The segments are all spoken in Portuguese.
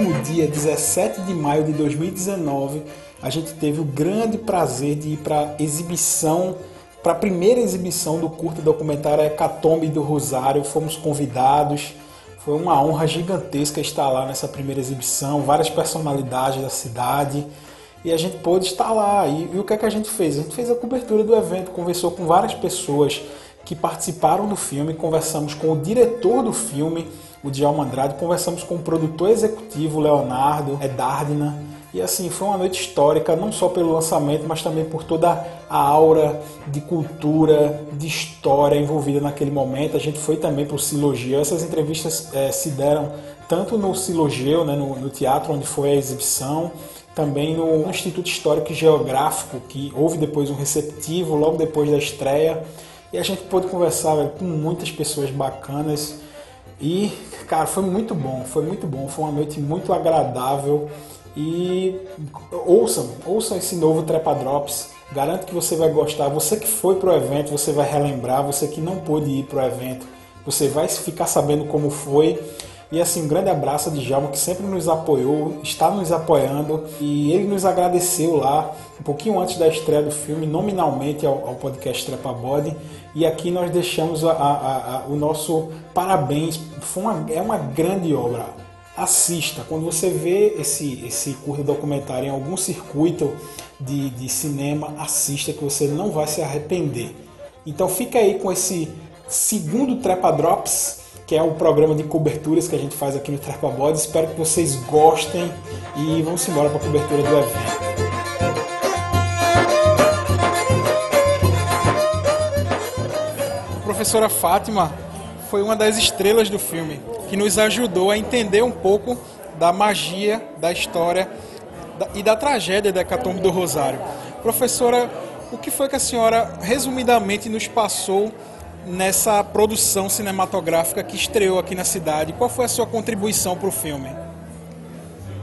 último dia, 17 de maio de 2019, a gente teve o grande prazer de ir para exibição, para a primeira exibição do curta documentário Hecatombe do Rosário. Fomos convidados, foi uma honra gigantesca estar lá nessa primeira exibição, várias personalidades da cidade e a gente pôde estar lá. E, e, o que é que a gente fez? A gente fez a cobertura do evento, conversou com várias pessoas que participaram do filme, conversamos com o diretor do filme, o Djalma Andrade, conversamos com o produtor executivo, Leonardo Edardina. E assim, foi uma noite histórica, não só pelo lançamento, mas também por toda a aura de cultura, de história envolvida naquele momento. A gente foi também para o Silogeu. Essas entrevistas é, se deram tanto no Silogeu, né, no, no teatro onde foi a exibição, também no Instituto Histórico e Geográfico, que houve depois um receptivo logo depois da estreia. E a gente pôde conversar velho, com muitas pessoas bacanas. E, cara, foi muito bom, foi muito bom. Foi uma noite muito agradável. E ouçam, ouçam esse novo Trepa Drops. Garanto que você vai gostar. Você que foi pro evento, você vai relembrar. Você que não pôde ir pro evento, você vai ficar sabendo como foi. E assim, um grande abraço a Djalma, que sempre nos apoiou, está nos apoiando. E ele nos agradeceu lá, um pouquinho antes da estreia do filme, nominalmente ao, ao podcast Trepa Body. E aqui nós deixamos a, a, a, o nosso parabéns. Uma, é uma grande obra. Assista. Quando você vê esse, esse curto documentário em algum circuito de, de cinema, assista que você não vai se arrepender. Então fica aí com esse segundo Trepa Drops que é um programa de coberturas que a gente faz aqui no Trepa Body. Espero que vocês gostem e vamos embora para a cobertura do evento. Professora Fátima foi uma das estrelas do filme, que nos ajudou a entender um pouco da magia, da história e da tragédia da Hecatombe do Rosário. Professora, o que foi que a senhora resumidamente nos passou nessa produção cinematográfica que estreou aqui na cidade. Qual foi a sua contribuição para o filme?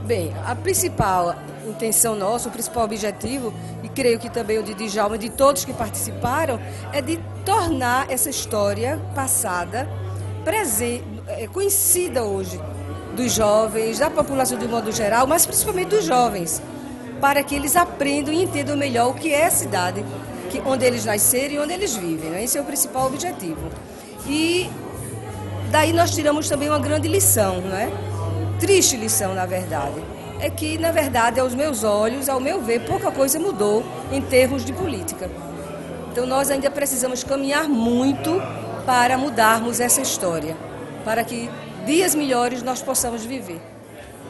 Bem, a principal intenção nossa, o principal objetivo, e creio que também o de Djalma e de todos que participaram, é de tornar essa história passada presente, é, conhecida hoje dos jovens, da população de modo geral, mas principalmente dos jovens, para que eles aprendam e entendam melhor o que é a cidade, que, onde eles nasceram e onde eles vivem. Né? Esse é o principal objetivo. E daí nós tiramos também uma grande lição, não é? Triste lição, na verdade. É que, na verdade, aos meus olhos, ao meu ver, pouca coisa mudou em termos de política. Então nós ainda precisamos caminhar muito para mudarmos essa história, para que dias melhores nós possamos viver.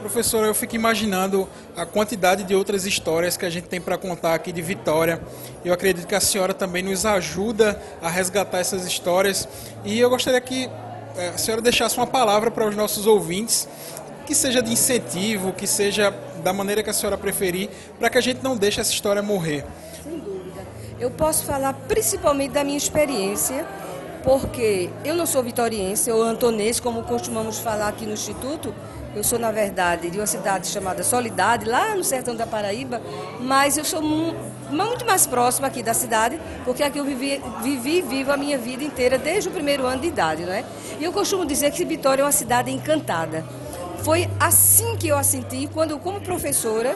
Professora, eu fico imaginando a quantidade de outras histórias que a gente tem para contar aqui de Vitória. Eu acredito que a senhora também nos ajuda a resgatar essas histórias. E eu gostaria que eh, a senhora deixasse uma palavra para os nossos ouvintes, que seja de incentivo, que seja da maneira que a senhora preferir, para que a gente não deixe essa história morrer. Sem dúvida. Eu posso falar principalmente da minha experiência, porque eu não sou vitoriense ou antonense, como costumamos falar aqui no Instituto, eu sou, na verdade, de uma cidade chamada Solidade, lá no sertão da Paraíba, mas eu sou muito mais próxima aqui da cidade, porque aqui eu vivi, vivi vivo a minha vida inteira, desde o primeiro ano de idade, né? E eu costumo dizer que Vitória é uma cidade encantada. Foi assim que eu a senti quando, como professora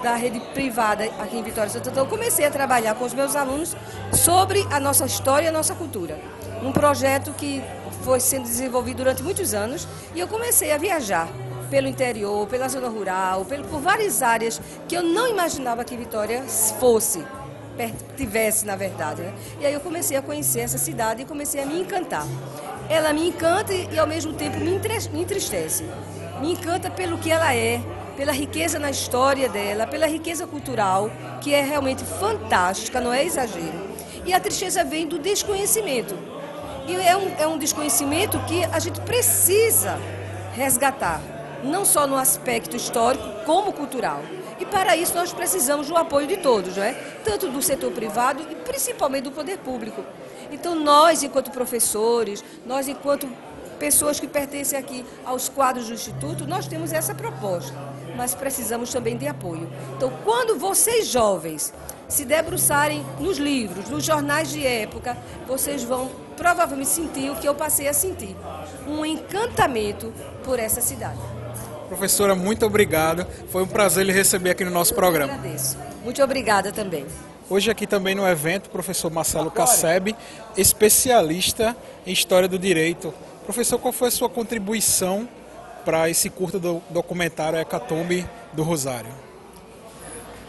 da rede privada aqui em Vitória Santo Antônio, comecei a trabalhar com os meus alunos sobre a nossa história e a nossa cultura. Um projeto que foi sendo desenvolvido durante muitos anos e eu comecei a viajar pelo interior, pela zona rural, pelo, por várias áreas que eu não imaginava que Vitória fosse, tivesse na verdade. Né? E aí eu comecei a conhecer essa cidade e comecei a me encantar. Ela me encanta e, ao mesmo tempo me entristece. Me encanta pelo que ela é, pela riqueza na história dela, pela riqueza cultural, que é realmente fantástica, não é exagero. E a tristeza vem do desconhecimento. E é um, é um desconhecimento que a gente precisa resgatar não só no aspecto histórico, como cultural. E para isso nós precisamos do apoio de todos, não é? tanto do setor privado e principalmente do poder público. Então nós, enquanto professores, nós, enquanto pessoas que pertencem aqui aos quadros do Instituto, nós temos essa proposta, mas precisamos também de apoio. Então, quando vocês jovens se debruçarem nos livros, nos jornais de época, vocês vão provavelmente sentir o que eu passei a sentir: um encantamento por essa cidade. Professora, muito obrigado. Foi um prazer lhe receber aqui no nosso programa. Eu agradeço. Muito obrigada também. Hoje aqui também no evento, o professor Marcelo Casseb, especialista em História do Direito. Professor, qual foi a sua contribuição para esse curto do documentário Hecatombe do Rosário?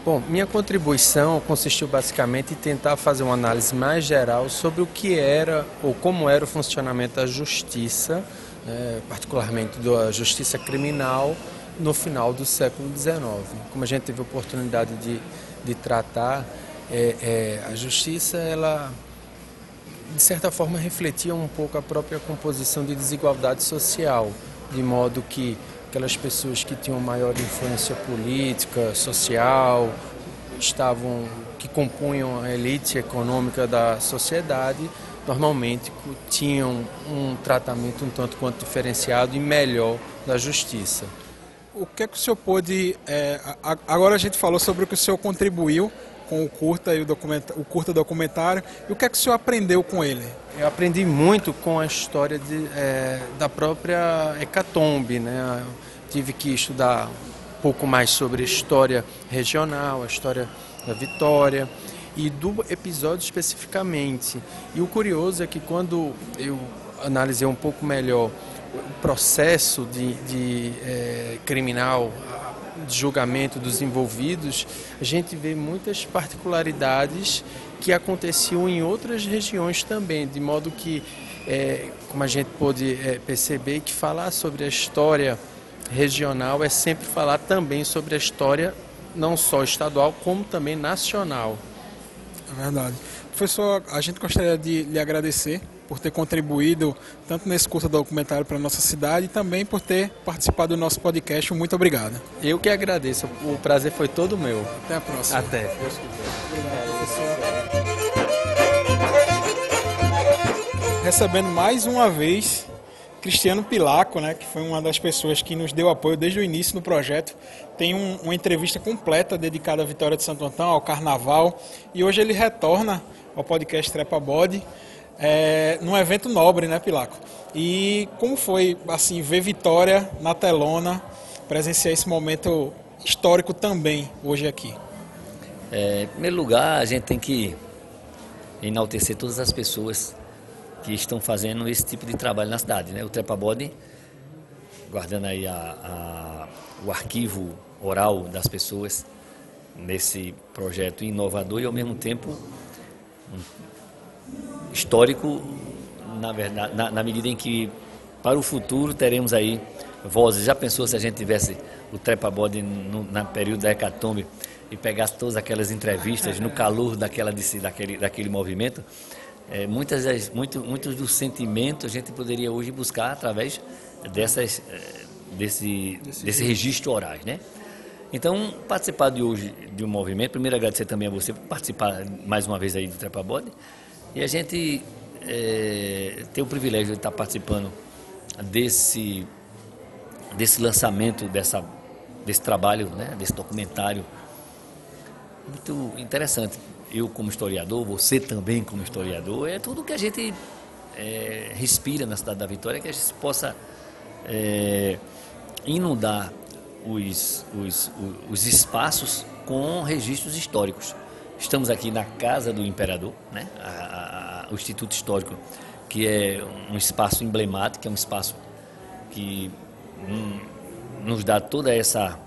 Bom, minha contribuição consistiu basicamente em tentar fazer uma análise mais geral sobre o que era ou como era o funcionamento da justiça, né, particularmente da justiça criminal, no final do século XIX. Como a gente teve a oportunidade de, de tratar, é, é, a justiça, ela, de certa forma, refletia um pouco a própria composição de desigualdade social, de modo que aquelas pessoas que tinham maior influência política, social, estavam que compunham a elite econômica da sociedade, normalmente tinham um tratamento um tanto quanto diferenciado e melhor da justiça. O que é que o senhor pôde. É, agora a gente falou sobre o que o senhor contribuiu com o curta e o, o curta documentário. E o que é que o senhor aprendeu com ele? Eu aprendi muito com a história de, é, da própria Hecatombe. Né? Tive que estudar um pouco mais sobre a história regional, a história da Vitória e do episódio especificamente. E o curioso é que quando eu analisei um pouco melhor o processo de, de é, criminal, de julgamento dos envolvidos, a gente vê muitas particularidades que aconteciam em outras regiões também, de modo que, é, como a gente pôde é, perceber, que falar sobre a história regional é sempre falar também sobre a história não só estadual, como também nacional. É verdade. Professor, a gente gostaria de lhe agradecer por ter contribuído tanto nesse curso documentário para a nossa cidade e também por ter participado do nosso podcast. Muito obrigado. Eu que agradeço. O prazer foi todo meu. Até a próxima. Até. Recebendo mais uma vez Cristiano Pilaco, né, que foi uma das pessoas que nos deu apoio desde o início do projeto, tem um, uma entrevista completa dedicada à Vitória de Santo Antão, ao Carnaval, e hoje ele retorna ao podcast Trepa Body, é, num evento nobre, né, Pilaco? E como foi, assim, ver Vitória na telona, presenciar esse momento histórico também hoje aqui? É, em primeiro lugar, a gente tem que enaltecer todas as pessoas que estão fazendo esse tipo de trabalho na cidade. Né? O Trepa Body, guardando aí a, a, o arquivo oral das pessoas nesse projeto inovador e ao mesmo tempo histórico, na, verdade, na, na medida em que para o futuro teremos aí vozes. Já pensou se a gente tivesse o Trepa Body no na período da Hecatombe e pegasse todas aquelas entrevistas no calor daquela, daquele, daquele movimento? É, muitas das, muito, muitos dos sentimentos a gente poderia hoje buscar através dessas, é, desse, desse, desse registro orais, né? Então, participar de hoje de um movimento, primeiro agradecer também a você por participar mais uma vez aí do Trepa Body, e a gente é, ter o privilégio de estar participando desse, desse lançamento, dessa, desse trabalho, né, desse documentário muito interessante eu como historiador, você também como historiador, é tudo que a gente é, respira na cidade da Vitória, que a gente possa é, inundar os, os, os espaços com registros históricos. Estamos aqui na Casa do Imperador, né? A, o Instituto Histórico, que é um espaço emblemático, é um espaço que hum, nos dá toda essa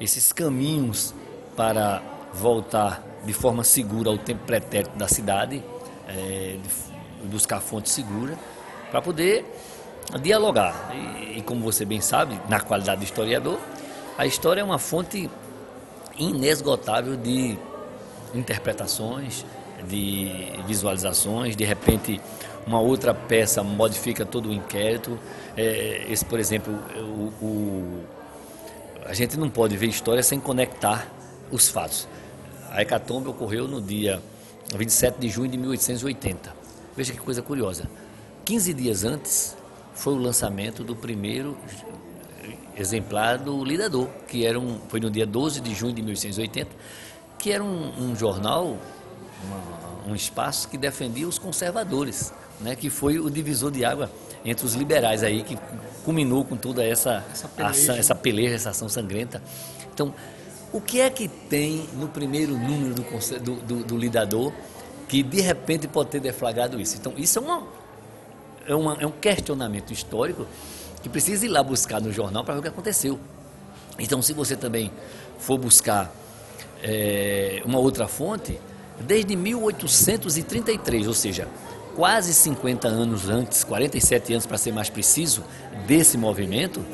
esses caminhos para voltar de forma segura ao tempo pretérito da cidade, é, buscar fonte segura, para poder dialogar. E, e, como você bem sabe, na qualidade de historiador, a história é uma fonte inesgotável de interpretações, de visualizações, de repente uma outra peça modifica todo o inquérito. É, esse, por exemplo, o, o, a gente não pode ver história sem conectar os fatos. A hecatombe ocorreu no dia 27 de junho de 1880. Veja que coisa curiosa. 15 dias antes foi o lançamento do primeiro exemplar do Lidador, que era um, foi no dia 12 de junho de 1880, que era um, um jornal, uma, um espaço que defendia os conservadores, né, que foi o divisor de água entre os liberais aí, que culminou com toda essa, essa peleja, ação, essa, peleja, essa ação sangrenta. Então, o que é que tem no primeiro número do, do, do, do lidador que de repente pode ter deflagrado isso? Então, isso é, uma, é, uma, é um questionamento histórico que precisa ir lá buscar no jornal para ver o que aconteceu. Então, se você também for buscar é, uma outra fonte, desde 1833, ou seja, quase 50 anos antes, 47 anos para ser mais preciso, desse movimento,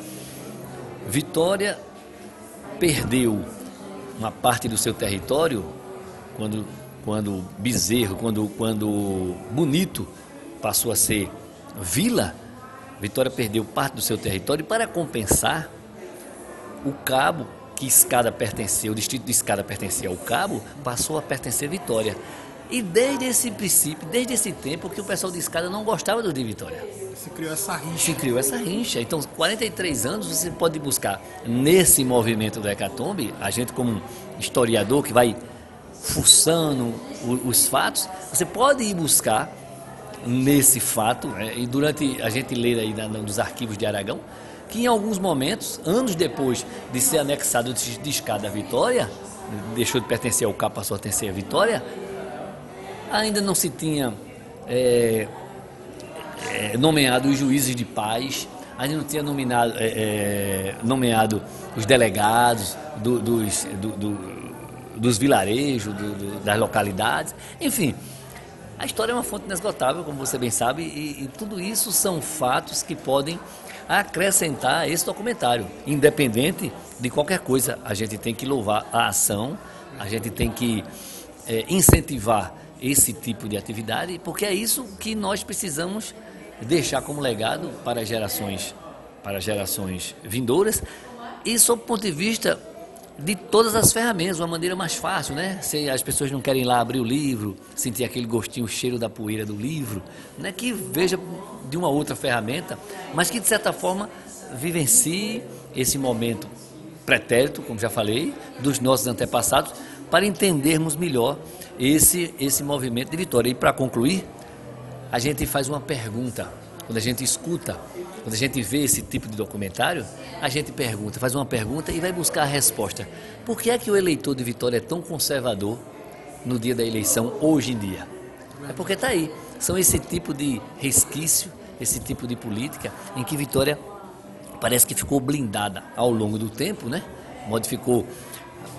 Vitória perdeu uma parte do seu território quando, quando Bezerro, quando, quando Bonito passou a ser vila, Vitória perdeu parte do seu território e para compensar, o cabo que Escada pertencia, o distrito de Escada pertencia ao cabo, passou a pertencer a Vitória. E desde esse princípio, desde esse tempo, que o pessoal de Escada não gostava do de Vitória. Se criou essa rincha. Se criou essa rincha. Então, 43 anos você pode buscar nesse movimento do Hecatombe, a gente como historiador que vai fuçando os fatos, você pode ir buscar nesse fato, né, e durante a gente lê aí nos arquivos de Aragão, que em alguns momentos, anos depois de ser anexado de Escada à Vitória, deixou de pertencer ao CAP, passou a pertencer à Vitória, ainda não se tinha é, é, nomeado os juízes de paz, ainda não tinha nominado, é, é nomeado os delegados do, dos, do, do, dos vilarejos, das localidades, enfim. A história é uma fonte inesgotável, como você bem sabe, e, e tudo isso são fatos que podem acrescentar esse documentário. Independente de qualquer coisa, a gente tem que louvar a ação, a gente tem que é, incentivar esse tipo de atividade, porque é isso que nós precisamos deixar como legado para gerações, para gerações vindouras. E sob o ponto de vista de todas as ferramentas, uma maneira mais fácil, né? Se as pessoas não querem ir lá abrir o livro, sentir aquele gostinho, o cheiro da poeira do livro, né? Que veja de uma outra ferramenta, mas que de certa forma vivencie esse momento pretérito, como já falei, dos nossos antepassados, para entendermos melhor esse, esse movimento de vitória. E para concluir, a gente faz uma pergunta. Quando a gente escuta, quando a gente vê esse tipo de documentário, a gente pergunta, faz uma pergunta e vai buscar a resposta. Por que é que o eleitor de Vitória é tão conservador no dia da eleição hoje em dia? É porque está aí. São esse tipo de resquício, esse tipo de política em que Vitória parece que ficou blindada ao longo do tempo, né? Modificou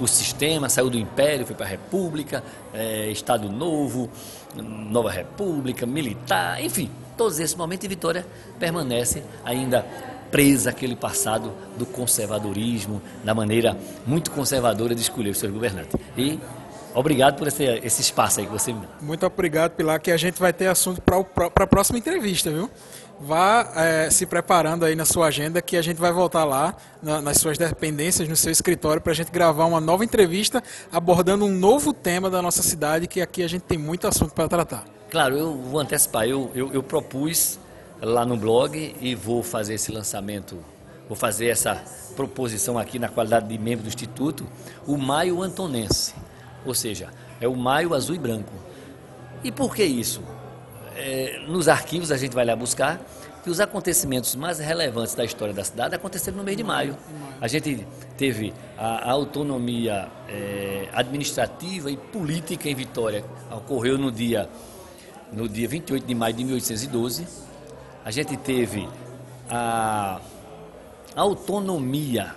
o sistema, saiu do Império, foi para a República, é, Estado Novo, Nova República, Militar, enfim, todos esses momentos e Vitória permanece ainda presa àquele passado do conservadorismo, da maneira muito conservadora de escolher os seus governantes. E Obrigado por esse, esse espaço aí que você me dá. Muito obrigado, Pilar, que a gente vai ter assunto para a próxima entrevista, viu? Vá é, se preparando aí na sua agenda que a gente vai voltar lá na, nas suas dependências, no seu escritório, para a gente gravar uma nova entrevista abordando um novo tema da nossa cidade, que aqui a gente tem muito assunto para tratar. Claro, eu vou antecipar. Eu, eu, eu propus lá no blog e vou fazer esse lançamento, vou fazer essa proposição aqui na qualidade de membro do Instituto, o Maio Antonense. Ou seja, é o maio azul e branco. E por que isso? É, nos arquivos a gente vai lá buscar que os acontecimentos mais relevantes da história da cidade aconteceram no mês de maio. A gente teve a, autonomia é, administrativa e política em Vitória, ocorreu no dia, no dia 28 de maio de 1812. A gente teve a autonomia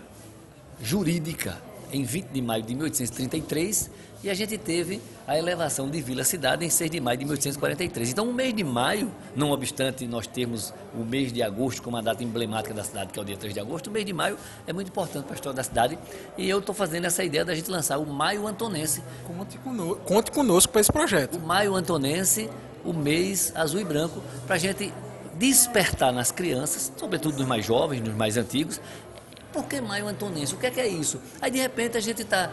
jurídica em 20 de maio de 1833 e a gente teve a elevação de vila-cidade em 6 de maio de 1843. Então, o mês de maio, não obstante nós termos o mês de agosto como a data emblemática da cidade, que é o dia 3 de agosto, o mês de maio é muito importante para a história da cidade. E eu estou fazendo essa ideia da gente lançar o Maio Antonense. Conte conosco, conte conosco para esse projeto. O Maio Antonense, o mês azul e branco, para a gente despertar nas crianças, sobretudo nos mais jovens, nos mais antigos, por que Maio Antonense? O que é, que é isso? Aí, de repente, a gente está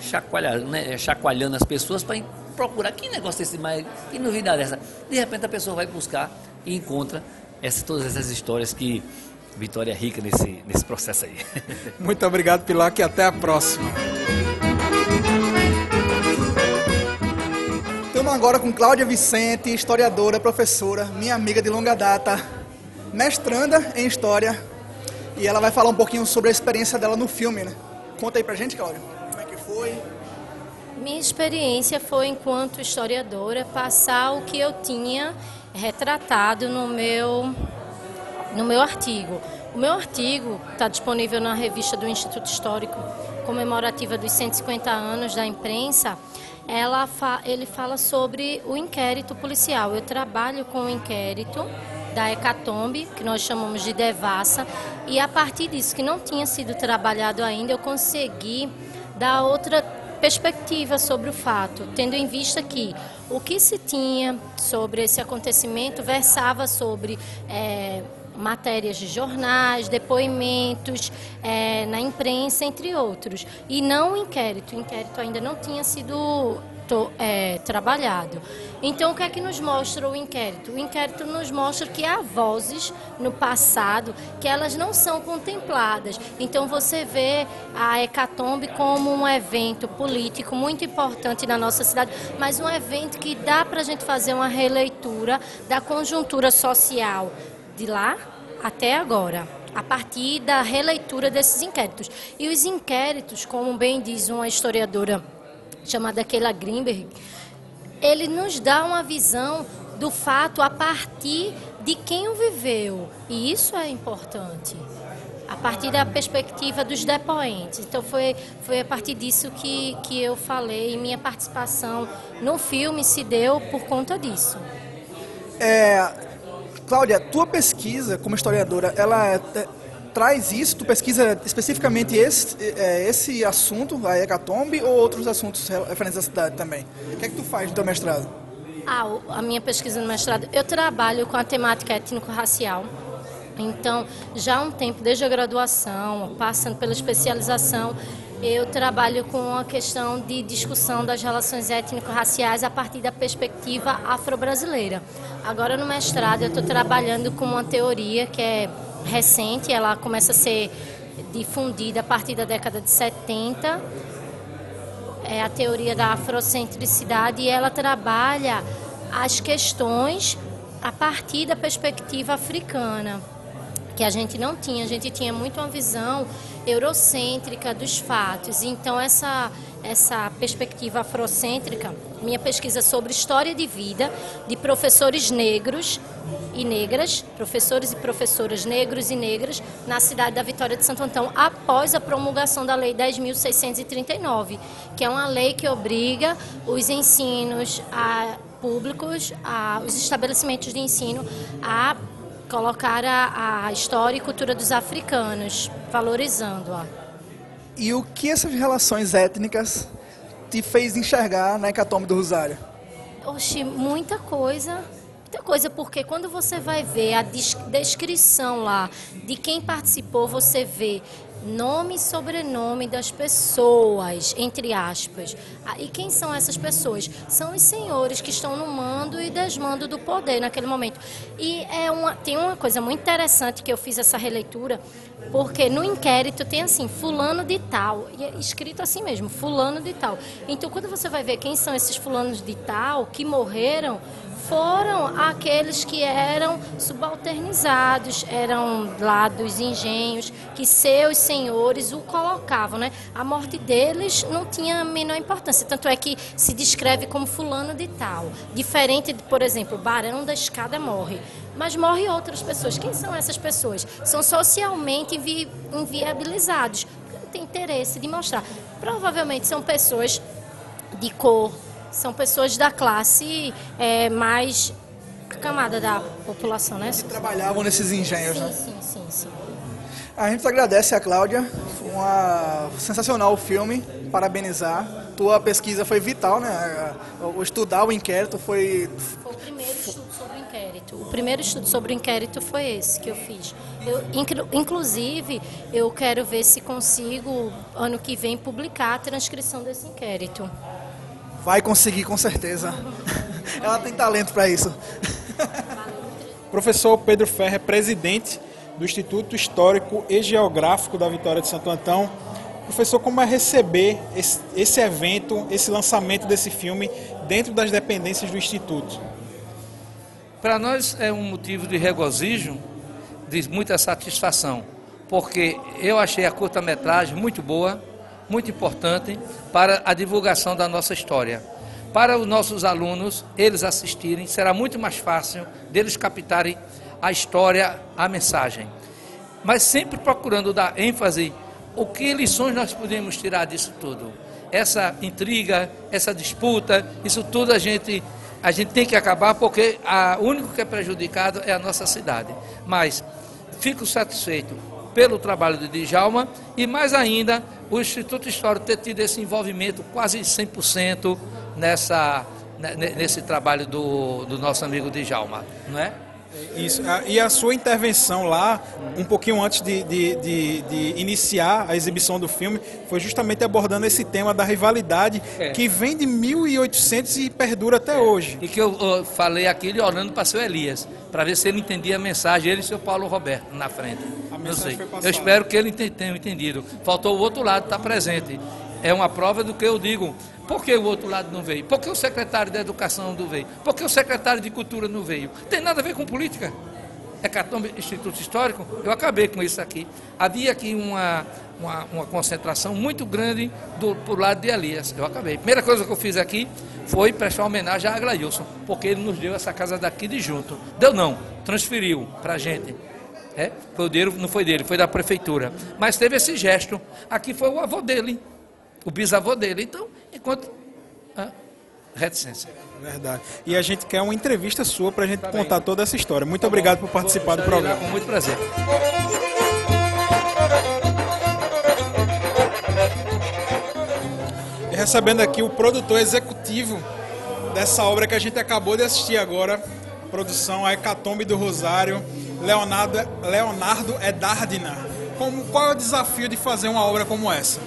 chacoalhando, né, chacoalhando as pessoas para procurar que negócio é esse mais, que novidade é essa. De repente a pessoa vai buscar e encontra essa, todas essas histórias que Vitória é rica nesse, nesse processo aí. Muito obrigado, Pilar, e até a próxima. agora com Cláudia Vicente, historiadora, professora, minha amiga de longa data, mestranda em História. E ela vai falar um pouquinho sobre a experiência dela no filme, né? Conta aí pra gente, Cláudia, que foi? Minha experiência foi, enquanto historiadora, passar o que eu tinha retratado no meu, no meu artigo. O meu artigo está disponível na revista do Instituto Histórico, comemorativa dos 150 anos da imprensa. Ela fa ele fala sobre o inquérito policial. Eu trabalho com o inquérito da Hecatombe, que nós chamamos de Devassa, e a partir disso, que não tinha sido trabalhado ainda, eu consegui dar outra perspectiva sobre o fato, tendo em vista que o que se tinha sobre esse acontecimento versava sobre é, matérias de jornais, depoimentos é, na imprensa, entre outros, e não o inquérito. O inquérito ainda não tinha sido to, é, trabalhado. Então, o que é que nos mostra o inquérito? O inquérito nos mostra que há vozes no passado que elas não são contempladas. Então, você vê a Hecatombe como um evento político muito importante na nossa cidade, mas um evento que dá para a gente fazer uma releitura da conjuntura social de lá até agora a partir da releitura desses inquéritos. E os inquéritos, como bem diz uma historiadora chamada Keila Greenberg, ele nos dá uma visão do fato a partir de quem o viveu. E isso é importante. A partir da perspectiva dos depoentes. Então, foi, foi a partir disso que, que eu falei. E minha participação no filme se deu por conta disso. É, Cláudia, tua pesquisa como historiadora, ela é, traz isso? Tu pesquisa especificamente esse, é, esse assunto, a hecatombe, ou outros assuntos referentes à cidade também? O que é que tu faz no teu mestrado? Ah, a minha pesquisa no mestrado, eu trabalho com a temática étnico-racial. Então, já há um tempo, desde a graduação, passando pela especialização, eu trabalho com a questão de discussão das relações étnico-raciais a partir da perspectiva afro-brasileira. Agora, no mestrado, eu estou trabalhando com uma teoria que é recente, ela começa a ser difundida a partir da década de 70. É a teoria da afrocentricidade e ela trabalha as questões a partir da perspectiva africana, que a gente não tinha, a gente tinha muito uma visão eurocêntrica dos fatos. Então essa essa perspectiva afrocêntrica, minha pesquisa sobre história de vida de professores negros e negras, professores e professoras negros e negras, na cidade da Vitória de Santo Antão, após a promulgação da Lei 10.639, que é uma lei que obriga os ensinos a, públicos, a, os estabelecimentos de ensino, a colocar a, a história e cultura dos africanos, valorizando-a. E o que essas relações étnicas te fez enxergar na Hecatombe do Rosário? Oxi, muita coisa. Muita coisa, porque quando você vai ver a descrição lá de quem participou, você vê nome e sobrenome das pessoas, entre aspas. Ah, e quem são essas pessoas? São os senhores que estão no mando e desmando do poder naquele momento. E é uma, tem uma coisa muito interessante que eu fiz essa releitura, porque no inquérito tem assim, fulano de tal, e é escrito assim mesmo, fulano de tal. Então, quando você vai ver quem são esses fulanos de tal que morreram, foram aqueles que eram subalternizados, eram lá dos engenhos, que seus senhores o colocavam, né? A morte deles não tinha a menor importância, tanto é que se descreve como fulano de tal. Diferente de, por exemplo, Barão da Escada morre, mas morre outras pessoas. Quem são essas pessoas? São socialmente invi inviabilizados, não tem interesse de mostrar. Provavelmente são pessoas de cor, são pessoas da classe é, mais camada da população, né? Que trabalhavam nesses engenhos, sim, né? Sim, sim, sim. A gente agradece a Cláudia, uma sensacional o filme, parabenizar. Tua pesquisa foi vital, né? O estudar o inquérito foi. Foi o primeiro estudo sobre o inquérito. O primeiro estudo sobre o inquérito foi esse que eu fiz. Eu, inclusive, eu quero ver se consigo, ano que vem, publicar a transcrição desse inquérito. Vai conseguir, com certeza. Ela tem talento para isso. Professor Pedro Ferrer, presidente do Instituto Histórico e Geográfico da Vitória de Santo Antão. Professor, como é receber esse, esse evento, esse lançamento desse filme dentro das dependências do Instituto? Para nós é um motivo de regozijo, de muita satisfação, porque eu achei a curta-metragem muito boa, muito importante para a divulgação da nossa história. Para os nossos alunos, eles assistirem, será muito mais fácil deles captarem a história, a mensagem. Mas sempre procurando dar ênfase o que lições nós podemos tirar disso tudo. Essa intriga, essa disputa, isso tudo a gente a gente tem que acabar porque o único que é prejudicado é a nossa cidade. Mas fico satisfeito pelo trabalho de Djalma e mais ainda o Instituto Histórico ter tido esse envolvimento quase 100% nessa, nesse trabalho do, do nosso amigo Djalma, não é? Isso. E a sua intervenção lá, um pouquinho antes de, de, de, de, iniciar a exibição do filme, foi justamente abordando esse tema da rivalidade é. que vem de 1800 e perdura até é. hoje. E que eu, eu falei aquele orando para o seu Elias, para ver se ele entendia a mensagem, ele e o seu Paulo Roberto na frente. Não sei. Eu espero que ele tenha entendido. Faltou o outro lado estar presente. É uma prova do que eu digo. Por que o outro lado não veio? Por que o secretário da Educação não veio? Por que o secretário de Cultura não veio? Tem nada a ver com política. É cartão Instituto Histórico? Eu acabei com isso aqui. Havia aqui uma, uma, uma concentração muito grande do, por lado de Elias. Eu acabei. A primeira coisa que eu fiz aqui foi prestar homenagem a Aglailson, porque ele nos deu essa casa daqui de junto. Deu não, transferiu para a gente. É, foi o dinheiro, não foi dele, foi da prefeitura. Mas teve esse gesto. Aqui foi o avô dele, o bisavô dele. Então, enquanto. Ah, reticência. Verdade. E a gente quer uma entrevista sua para a gente tá contar bem. toda essa história. Muito tá obrigado bom. por participar do programa. Com muito prazer. E recebendo aqui o produtor executivo dessa obra que a gente acabou de assistir agora, produção A Hecatombe do Rosário, Leonardo, Leonardo Edardina. Como, qual é o desafio de fazer uma obra como essa?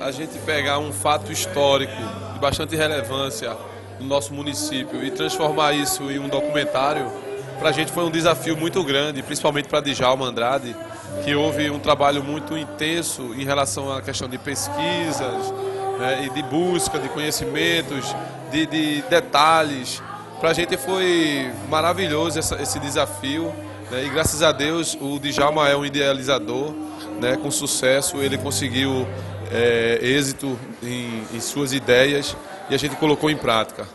a gente pegar um fato histórico de bastante relevância no nosso município e transformar isso em um documentário, para a gente foi um desafio muito grande, principalmente para Djalma Andrade, que houve um trabalho muito intenso em relação à questão de pesquisas né, e de busca de conhecimentos, de, de detalhes. Para a gente foi maravilhoso essa, esse desafio né, e graças a Deus o Djalma é um idealizador, né, com sucesso ele conseguiu é, êxito em, em suas ideias e a gente colocou em prática.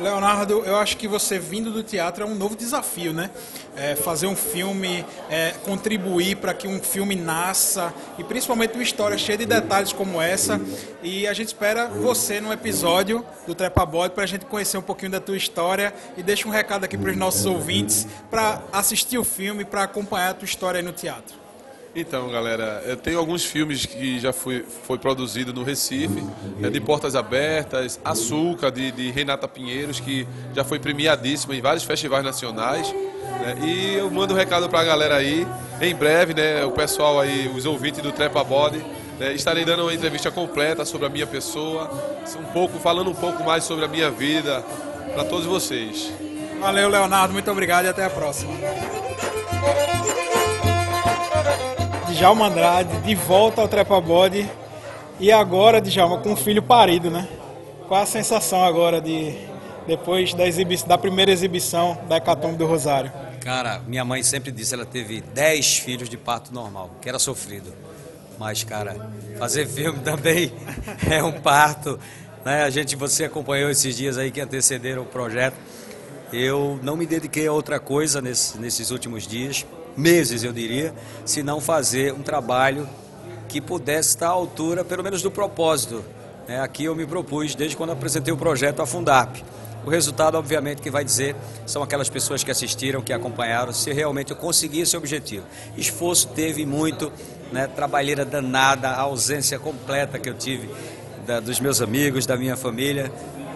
Leonardo, eu acho que você vindo do teatro é um novo desafio, né? É fazer um filme, é, contribuir para que um filme nasça e principalmente uma história cheia de detalhes como essa. E a gente espera você no episódio do Trepa Bode para a gente conhecer um pouquinho da tua história e deixa um recado aqui para os nossos ouvintes para assistir o filme, para acompanhar a tua história aí no teatro. Então, galera, eu tenho alguns filmes que já foi, foi produzido no Recife, é de Portas Abertas, Açúcar, de, de Renata Pinheiros, que já foi premiadíssima em vários festivais nacionais. Né? E eu mando um recado para a galera aí, em breve, né, o pessoal aí, os ouvintes do Trepa Body, né, estarei dando uma entrevista completa sobre a minha pessoa, um pouco, falando um pouco mais sobre a minha vida, para todos vocês. Valeu, Leonardo, muito obrigado e até a próxima. Djalma Andrade, de volta ao Trepa Body. E agora, Djalma, com um filho parido, né? Qual a sensação agora de depois da, da primeira exibição da Hecatombe do Rosário? Cara, minha mãe sempre disse ela teve 10 filhos de parto normal, que era sofrido. Mas, cara, fazer filme também é um parto. Né? A gente, você acompanhou esses dias aí que antecederam o projeto. Eu não me dediquei a outra coisa nesse, nesses últimos dias meses, eu diria, se não fazer um trabalho que pudesse estar à altura, pelo menos do propósito. É, aqui eu me propus, desde quando apresentei o projeto à Fundap. O resultado, obviamente, que vai dizer são aquelas pessoas que assistiram, que acompanharam, se realmente eu consegui esse objetivo. Esforço teve muito, né, trabalheira danada, a ausência completa que eu tive da, dos meus amigos, da minha família.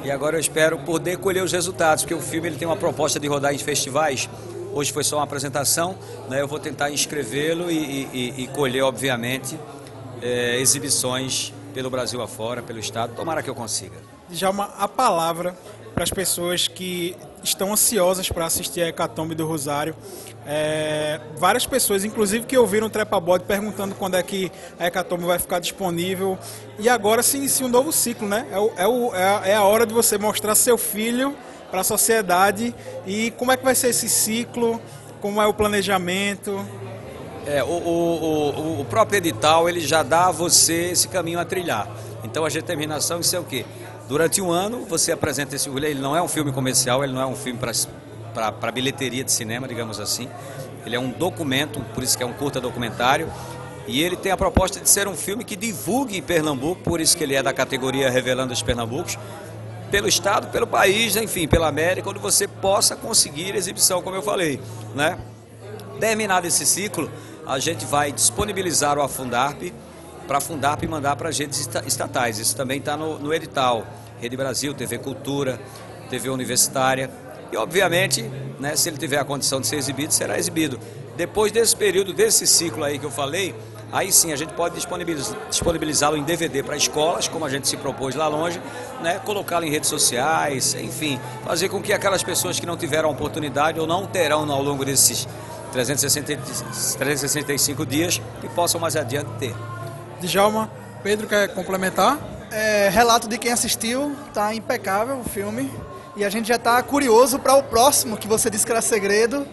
E agora eu espero poder colher os resultados, porque o filme ele tem uma proposta de rodar em festivais Hoje foi só uma apresentação, né? eu vou tentar inscrevê-lo e, e, e, colher, obviamente, é, exibições pelo Brasil afora, pelo Estado. Tomara que eu consiga. Já uma, a palavra para as pessoas que estão ansiosas para assistir a Hecatombe do Rosário. É, várias pessoas, inclusive que ouviram o Trepa Bode perguntando quando é que a Hecatombe vai ficar disponível. E agora se inicia um novo ciclo, né? É, o, é, é, é a hora de você mostrar seu filho para a sociedade e como é que vai ser esse ciclo, como é o planejamento. É, o, o, o, próprio edital ele já dá a você esse caminho a trilhar. Então a determinação isso é o quê? Durante um ano você apresenta esse ele não é um filme comercial, ele não é um filme para bilheteria de cinema, digamos assim. Ele é um documento, por isso que é um curta documentário. E ele tem a proposta de ser um filme que divulgue Pernambuco, por isso que ele é da categoria Revelando os Pernambucos, pelo estado, pelo país, enfim, pela América, onde você possa conseguir exibição, como eu falei, né? Terminado esse ciclo, a gente vai disponibilizar o Afundarp para a Fundarp mandar para agentes estatais. Isso também está no, no edital. Rede Brasil, TV Cultura, TV Universitária. E, obviamente, né, se ele tiver a condição de ser exibido, será exibido. Depois desse período, desse ciclo aí que eu falei, aí sim a gente pode disponibilizá-lo em DVD para escolas, como a gente se propôs lá longe, né, colocá-lo em redes sociais, enfim, fazer com que aquelas pessoas que não tiveram a oportunidade ou não terão ao longo desses 360, 365 dias e possam mais adiante ter. Djalma, Pedro quer complementar? É, relato de quem assistiu, tá impecável o filme. E a gente já está curioso para o próximo, que você disse que era segredo.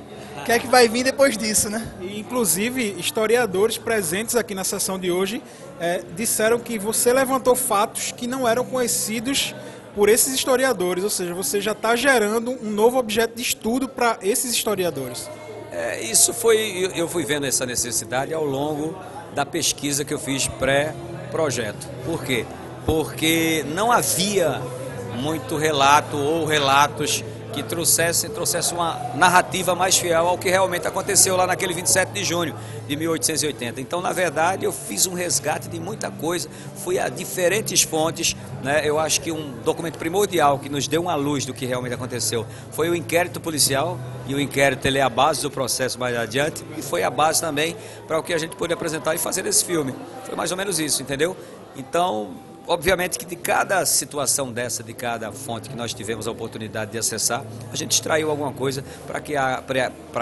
O que é que vai vir depois disso, né? E, inclusive, historiadores presentes aqui na sessão de hoje é, disseram que você levantou fatos que não eram conhecidos por esses historiadores, ou seja, você já está gerando um novo objeto de estudo para esses historiadores. É, isso foi, eu fui vendo essa necessidade ao longo da pesquisa que eu fiz pré-projeto. Por quê? Porque não havia muito relato ou relatos que trouxessem, trouxessem uma narrativa mais fiel ao que realmente aconteceu lá naquele 27 de junho de 1880. Então, na verdade, eu fiz um resgate de muita coisa, fui a diferentes fontes. Né? Eu acho que um documento primordial que nos deu uma luz do que realmente aconteceu foi o inquérito policial, e o inquérito ele é a base do processo mais adiante, e foi a base também para o que a gente pôde apresentar e fazer esse filme. Foi mais ou menos isso, entendeu? Então, Obviamente que de cada situação dessa, de cada fonte que nós tivemos a oportunidade de acessar, a gente extraiu alguma coisa para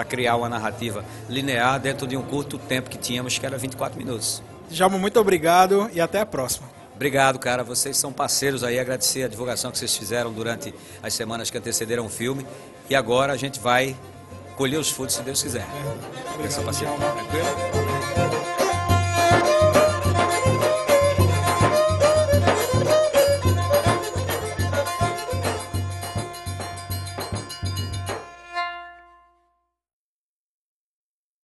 criar, uma narrativa linear dentro de um curto tempo que tínhamos, que era 24 minutos. Djalma, muito obrigado e até a próxima. Obrigado, cara. Vocês são parceiros aí. Agradecer a divulgação que vocês fizeram durante as semanas que antecederam o filme. E agora a gente vai colher os frutos, se Deus quiser. É. Obrigado, Tranquilo?